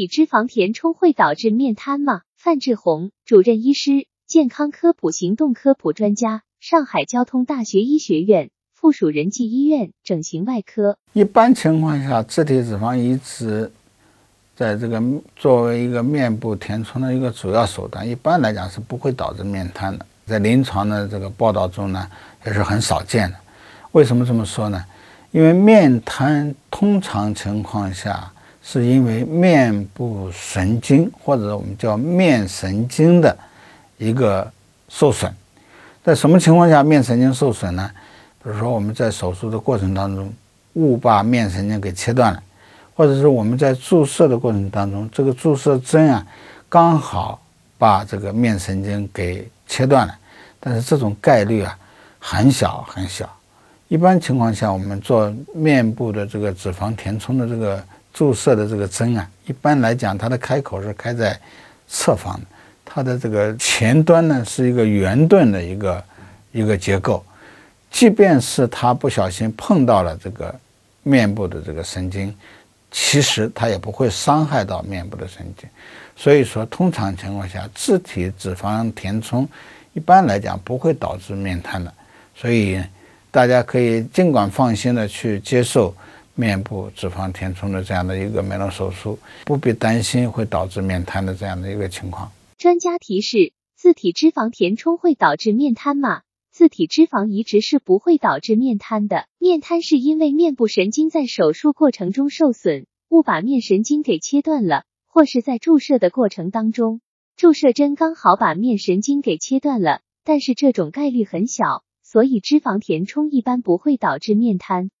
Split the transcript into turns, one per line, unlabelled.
体脂肪填充会导致面瘫吗？范志红，主任医师，健康科普行动科普专家，上海交通大学医学院附属仁济医院整形外科。
一般情况下，自体脂肪移植在这个作为一个面部填充的一个主要手段，一般来讲是不会导致面瘫的。在临床的这个报道中呢，也是很少见的。为什么这么说呢？因为面瘫通常情况下。是因为面部神经或者我们叫面神经的一个受损，在什么情况下面神经受损呢？比如说我们在手术的过程当中误把面神经给切断了，或者是我们在注射的过程当中，这个注射针啊刚好把这个面神经给切断了，但是这种概率啊很小很小。一般情况下，我们做面部的这个脂肪填充的这个。注射的这个针啊，一般来讲，它的开口是开在侧方的，它的这个前端呢是一个圆盾的一个一个结构，即便是它不小心碰到了这个面部的这个神经，其实它也不会伤害到面部的神经。所以说，通常情况下，自体脂肪填充一般来讲不会导致面瘫的，所以大家可以尽管放心的去接受。面部脂肪填充的这样的一个美容手术，不必担心会导致面瘫的这样的一个情况。
专家提示：自体脂肪填充会导致面瘫吗？自体脂肪移植是不会导致面瘫的。面瘫是因为面部神经在手术过程中受损，误把面神经给切断了，或是在注射的过程当中，注射针刚好把面神经给切断了。但是这种概率很小，所以脂肪填充一般不会导致面瘫。